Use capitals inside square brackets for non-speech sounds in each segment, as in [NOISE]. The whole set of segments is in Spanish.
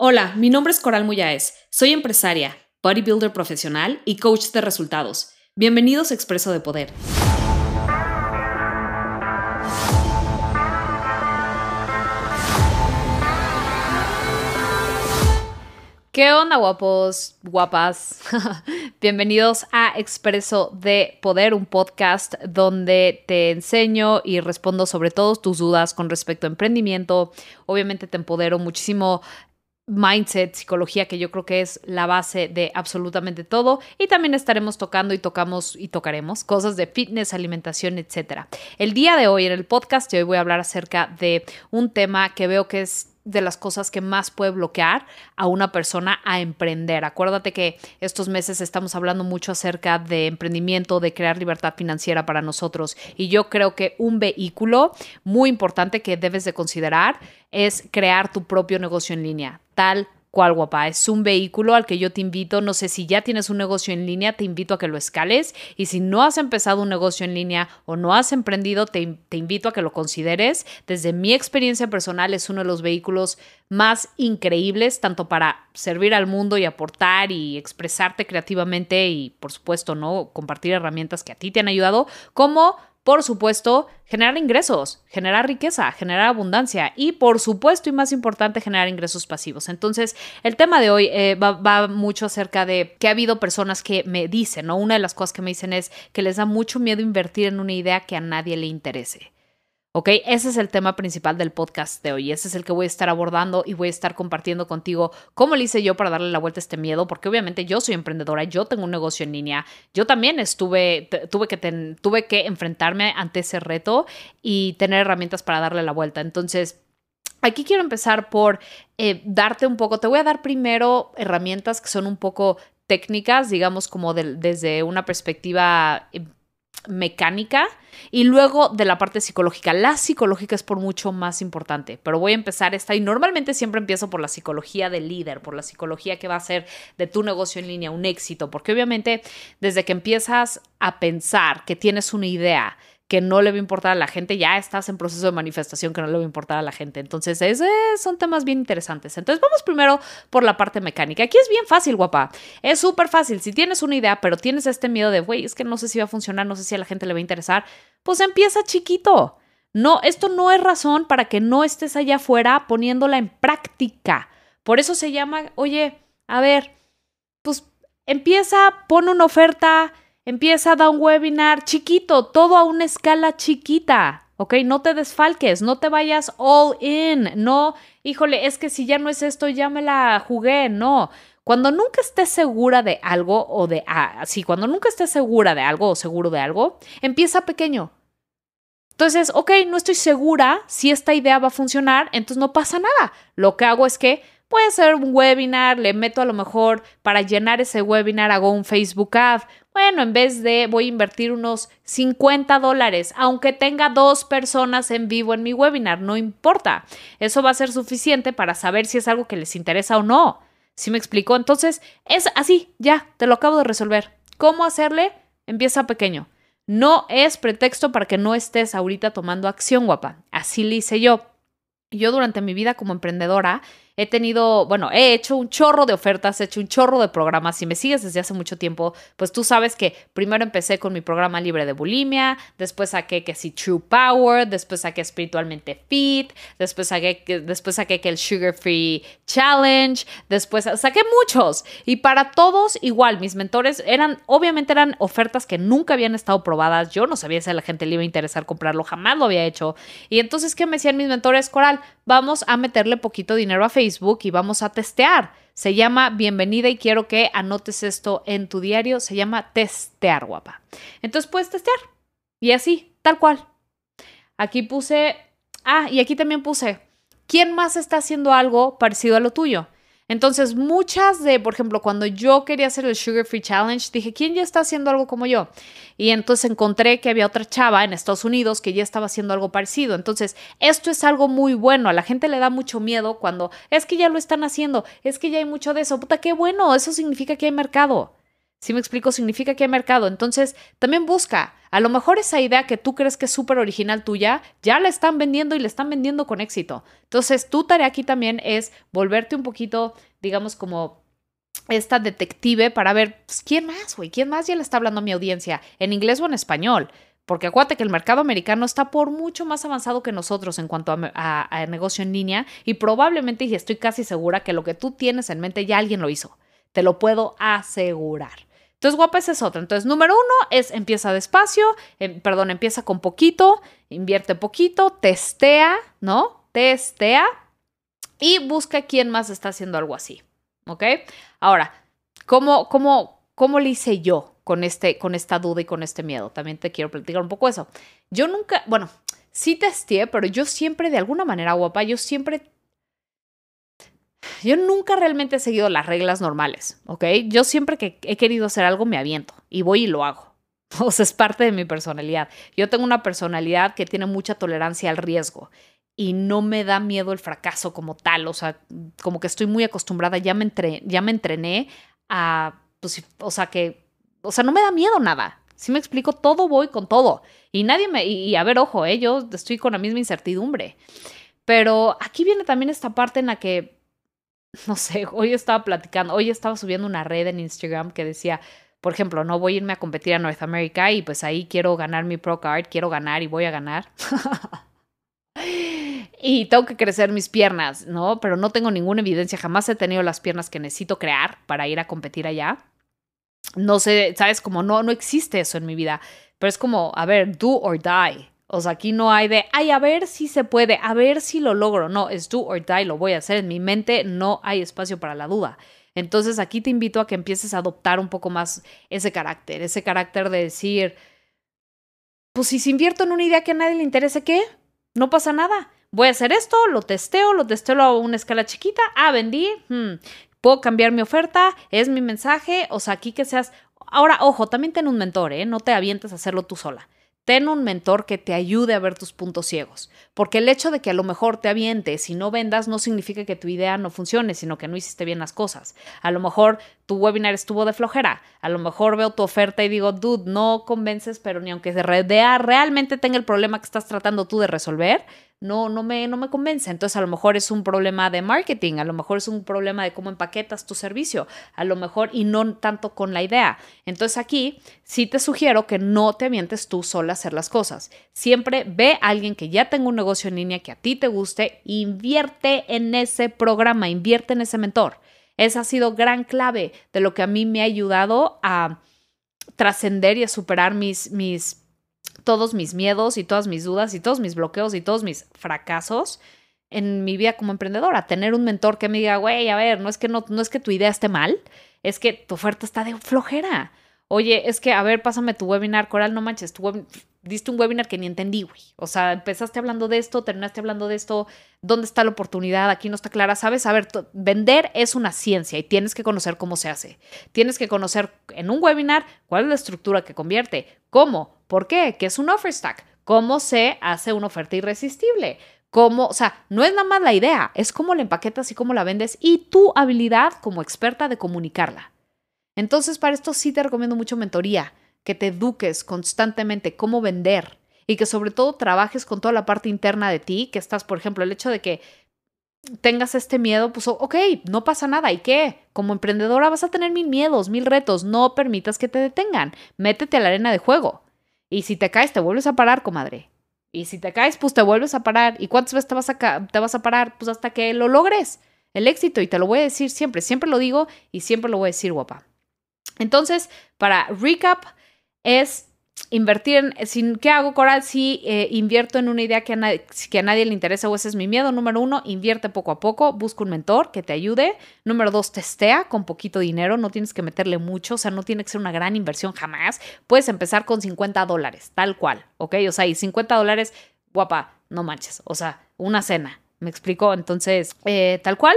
Hola, mi nombre es Coral Muyáez. Soy empresaria, bodybuilder profesional y coach de resultados. Bienvenidos a Expreso de Poder. ¿Qué onda, guapos, guapas? [LAUGHS] Bienvenidos a Expreso de Poder, un podcast donde te enseño y respondo sobre todas tus dudas con respecto a emprendimiento. Obviamente te empodero muchísimo mindset, psicología, que yo creo que es la base de absolutamente todo. Y también estaremos tocando y tocamos y tocaremos cosas de fitness, alimentación, etcétera. El día de hoy, en el podcast hoy, voy a hablar acerca de un tema que veo que es de las cosas que más puede bloquear a una persona a emprender. Acuérdate que estos meses estamos hablando mucho acerca de emprendimiento, de crear libertad financiera para nosotros y yo creo que un vehículo muy importante que debes de considerar es crear tu propio negocio en línea, tal guapa, es un vehículo al que yo te invito, no sé si ya tienes un negocio en línea, te invito a que lo escales y si no has empezado un negocio en línea o no has emprendido, te, invito a que lo consideres. Desde mi experiencia personal es uno de los vehículos más increíbles, tanto para servir al mundo y aportar y expresarte creativamente y por supuesto, ¿no? Compartir herramientas que a ti te han ayudado, como por supuesto, generar ingresos, generar riqueza, generar abundancia y, por supuesto, y más importante, generar ingresos pasivos. Entonces, el tema de hoy eh, va, mucho acerca de que ha habido personas que me dicen, ¿no? Una de las cosas que me dicen es que les da mucho miedo invertir en una idea que a nadie le interese. ¿Ok? Ese es el tema principal del podcast de hoy. Ese es el que voy a estar abordando y voy a estar compartiendo contigo cómo lo hice yo para darle la vuelta a este miedo, porque obviamente yo soy emprendedora, yo tengo un negocio en línea, yo también estuve, tuve que, tuve que enfrentarme ante ese reto y tener herramientas para darle la vuelta. Entonces, Aquí quiero empezar por eh, darte un poco, te voy a dar primero herramientas que son un poco técnicas, digamos como desde una perspectiva eh, mecánica y luego de la parte psicológica. La psicológica es por mucho más importante, pero voy a empezar esta y normalmente siempre empiezo por la psicología del líder, por la psicología que va a ser de tu negocio en línea un éxito, porque obviamente desde que empiezas a pensar que tienes una idea, que no le va a importar a la gente, ya estás en proceso de manifestación que no le va a importar a la gente. Entonces, ese son temas bien interesantes. Entonces, vamos primero por la parte mecánica. Aquí es bien fácil, guapa. Es súper fácil. Si tienes una idea, pero tienes este miedo de, güey, es que no sé si va a funcionar, no sé si a la gente le va a interesar, pues empieza chiquito. No, esto no es razón para que no estés allá afuera poniéndola en práctica. Por eso se llama, oye, a ver, pues empieza, pon una oferta, Empieza a dar un webinar chiquito, todo a una escala chiquita. ¿ok? No te desfalques, no te vayas all in, no, híjole, es que si ya no es esto, ya me la jugué, no. Cuando nunca estés segura de algo o de, ah, cuando nunca estés segura de algo o seguro de algo, empieza pequeño. Entonces, ok, no estoy segura si esta idea va a funcionar, entonces no pasa nada. Lo que hago es que puede ser un webinar, le meto a lo mejor para llenar ese webinar, hago un Facebook Ad, bueno, en vez de voy a invertir unos 50 dólares, aunque tenga dos personas en vivo en mi webinar, no importa. Eso va a ser suficiente para saber si es algo que les interesa o no. ¿Sí me explico? Entonces, es así, ya, te lo acabo de resolver. ¿Cómo hacerle? Empieza pequeño. No es pretexto para que no estés ahorita tomando acción, guapa. Así le hice yo. Yo durante mi vida como emprendedora he tenido, bueno, he hecho un chorro de ofertas, he hecho un chorro de programas. Si me sigues desde hace mucho tiempo, pues tú sabes que primero empecé con mi programa libre de bulimia, después saqué que sí True Power, después saqué espiritualmente fit, después saqué, después saqué que el Sugar Free Challenge, después saqué muchos. Y para todos igual, mis mentores eran, obviamente eran ofertas que nunca habían estado probadas. Yo no sabía si a la gente le iba a interesar comprarlo, jamás lo había hecho. Y entonces, ¿qué me decían mis mentores? Coral, vamos a meterle poquito dinero a Facebook Facebook y vamos a testear. Se llama Bienvenida y quiero que anotes esto en tu diario. Se llama testear, guapa. Entonces puedes testear. Y así, tal cual. Aquí puse, ah, y aquí también puse, ¿quién más está haciendo algo parecido a lo tuyo? Entonces, muchas de, por ejemplo, cuando yo quería hacer el Sugar Free Challenge, dije, ¿quién ya está haciendo algo como yo? Y entonces encontré que había otra chava en Estados Unidos que ya estaba haciendo algo parecido. Entonces, esto es algo muy bueno. A la gente le da mucho miedo cuando es que ya lo están haciendo, es que ya hay mucho de eso. Puta, qué bueno, eso significa que hay mercado. Si me explico, significa que hay mercado. Entonces, también busca. A lo mejor esa idea que tú crees que es súper original tuya, ya la están vendiendo y la están vendiendo con éxito. Entonces, tu tarea aquí también es volverte un poquito, digamos, como esta detective para ver pues, quién más, güey, quién más ya le está hablando a mi audiencia, en inglés o en español. Porque acuérdate que el mercado americano está por mucho más avanzado que nosotros en cuanto a, negocio en línea y probablemente, y estoy casi segura, que lo que tú tienes en mente ya alguien lo hizo. Te lo puedo asegurar. Entonces, guapa, esa es otra. Entonces, número uno es empieza despacio, em, perdón, empieza con poquito, invierte poquito, testea, ¿no? Testea y busca quién más está haciendo algo así. ¿Ok? Ahora, ¿cómo, cómo, cómo le hice yo? con, este, con esta duda y con este miedo. También te quiero platicar un poco eso. Yo nunca, bueno, sí testé, pero yo siempre, de alguna manera, guapa, yo siempre yo nunca realmente he seguido las reglas normales, ¿ok? Yo siempre que he querido hacer algo me aviento y voy y lo hago. [LAUGHS] O sea, es parte de mi personalidad. Yo tengo una personalidad que tiene mucha tolerancia al riesgo y no me da miedo el fracaso como tal. O sea, como que estoy muy acostumbrada, ya me, ya me entrené a, pues, o sea, que o sea, no me da miedo nada. Si me explico, todo voy con todo. Y nadie me, y, a ver, ojo, ¿eh? yo estoy con la misma incertidumbre. Pero aquí viene también esta parte en la que, no sé, hoy estaba platicando, hoy estaba subiendo una red en Instagram que decía, por ejemplo, no voy a irme a competir a North America y pues ahí quiero ganar mi Pro Card, quiero ganar y voy a ganar. [LAUGHS] y tengo que crecer mis piernas, ¿no? Pero no tengo ninguna evidencia, jamás he tenido las piernas que necesito crear para ir a competir allá no sé, sabes, como no, no existe eso en mi vida, pero es como, a ver, do or die. O sea, aquí no hay de, ay, a ver si se puede, a ver si lo logro. No, es do or die, lo voy a hacer. En mi mente no hay espacio para la duda. Entonces aquí te invito a que empieces a adoptar un poco más ese carácter, ese carácter de decir, pues si se invierto en una idea que a nadie le interese, ¿qué? No pasa nada. Voy a hacer esto, lo testeo, lo testeo a una escala chiquita. Ah, vendí. Hmm puedo cambiar mi oferta, es mi mensaje, o sea, aquí que seas... Ahora, ojo, también ten un mentor, ¿eh? No te avientes a hacerlo tú sola. Ten un mentor que te ayude a ver tus puntos ciegos, porque el hecho de que a lo mejor te avientes y no vendas no significa que tu idea no funcione, sino que no hiciste bien las cosas. A lo mejor tu webinar estuvo de flojera, a lo mejor veo tu oferta y digo, dude, no convences, pero ni aunque se realmente tenga el problema que estás tratando tú de resolver, no, no me, no me convence. Entonces a lo mejor es un problema de marketing, a lo mejor es un problema de cómo empaquetas tu servicio, a lo mejor y no tanto con la idea. Entonces aquí sí te sugiero que no te avientes tú sola a hacer las cosas. Siempre ve a alguien que ya tenga un negocio en línea que a ti te guste, invierte en ese programa, invierte en ese mentor. Esa ha sido gran clave de lo que a mí me ha ayudado a trascender y a superar mis, mis todos mis miedos y todas mis dudas y todos mis bloqueos y todos mis fracasos en mi vida como emprendedora. Tener un mentor que me diga, güey, a ver, no es que no, no es que tu idea esté mal, es que tu oferta está de flojera. Oye, es que, a ver, pásame tu webinar, Coral, no manches, tu web diste un webinar que ni entendí, güey. O sea, empezaste hablando de esto, terminaste hablando de esto, ¿dónde está la oportunidad? Aquí no está clara, ¿sabes? A ver, vender es una ciencia y tienes que conocer cómo se hace. Tienes que conocer en un webinar cuál es la estructura que convierte, cómo, por qué, qué es un offer stack, cómo se hace una oferta irresistible. Cómo, o sea, no es nada más la idea, es cómo la empaquetas y cómo la vendes y tu habilidad como experta de comunicarla. Entonces, para esto sí te recomiendo mucho mentoría que te eduques constantemente cómo vender y que sobre todo trabajes con toda la parte interna de ti, que estás, por ejemplo, el hecho de que tengas este miedo, pues ok, no pasa nada. ¿Y qué? Como emprendedora vas a tener mil miedos, mil retos. No permitas que te detengan. Métete a la arena de juego. Y si te caes, te vuelves a parar, comadre. Y si te caes, pues te vuelves a parar. ¿Y cuántas veces te vas a, te vas a parar? Pues hasta que lo logres. El éxito. Y te lo voy a decir siempre. Siempre lo digo y siempre lo voy a decir, guapa. Entonces, para recap, es invertir en, sin, ¿qué hago, Coral? Si eh, invierto en una idea que a, nadie, que a nadie le interesa o ese es mi miedo, número uno, invierte poco a poco, busca un mentor que te ayude. Número dos, testea con poquito dinero, no tienes que meterle mucho, o sea, no tiene que ser una gran inversión jamás. Puedes empezar con 50 dólares, tal cual, ¿ok? O sea, y 50 dólares, guapa, no manches, o sea, una cena, ¿me explico? Entonces, eh, tal cual.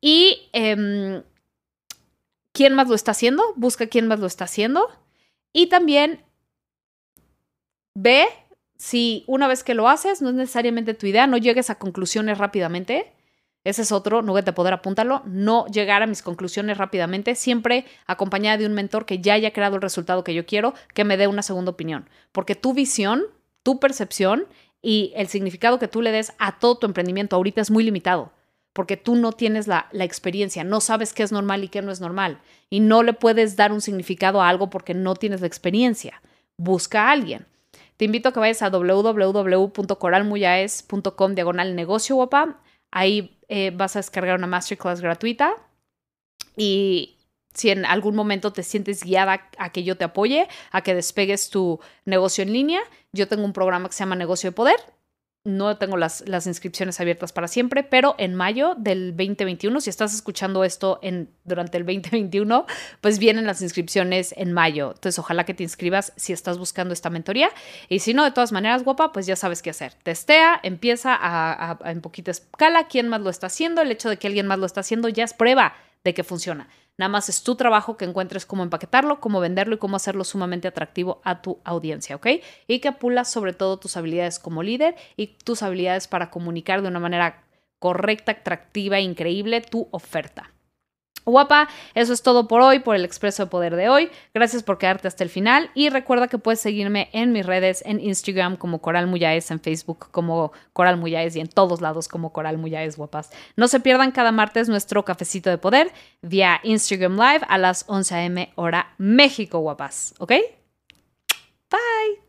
Y... Em, ¿Quién más lo está haciendo? Busca quién más lo está haciendo y también ve si una vez que lo haces, no es necesariamente tu idea, no llegues a conclusiones rápidamente. Ese es otro nugget de poder, apúntalo. No llegar a mis conclusiones rápidamente, siempre acompañada de un mentor que ya haya creado el resultado que yo quiero, que me dé una segunda opinión. Porque tu visión, tu percepción y el significado que tú le des a todo tu emprendimiento ahorita es muy limitado. Porque tú no tienes la, experiencia, no sabes qué es normal y qué no es normal. Y no le puedes dar un significado a algo porque no tienes la experiencia. Busca a alguien. Te invito a que vayas a www.coralmuyaes.com diagonal negocio guapa. Ahí eh, vas a descargar una masterclass gratuita y si en algún momento te sientes guiada a que yo te apoye, a que despegues tu negocio en línea, yo tengo un programa que se llama Negocio de Poder no tengo las, las, inscripciones abiertas para siempre, pero en mayo del 2021, si estás escuchando esto en, durante el 2021, pues vienen las inscripciones en mayo. Entonces, ojalá que te inscribas si estás buscando esta mentoría. Y si no, de todas maneras, guapa, pues ya sabes qué hacer. Testea, empieza a, en poquita escala, quién más lo está haciendo. El hecho de que alguien más lo está haciendo ya es prueba de que funciona. Nada más es tu trabajo que encuentres cómo empaquetarlo, cómo venderlo y cómo hacerlo sumamente atractivo a tu audiencia, ¿ok? Y que pulas sobre todo tus habilidades como líder y tus habilidades para comunicar de una manera correcta, atractiva, increíble tu oferta. Guapa, eso es todo por hoy, por el Expreso de Poder de hoy. Gracias por quedarte hasta el final y recuerda que puedes seguirme en mis redes, en Instagram como Coral Muyáez, en Facebook como Coral Muyáez y en todos lados como Coral Muyáez, guapas. No se pierdan cada martes nuestro cafecito de poder vía Instagram Live a las 11 a.m. hora México, guapas. ¿Ok? Bye.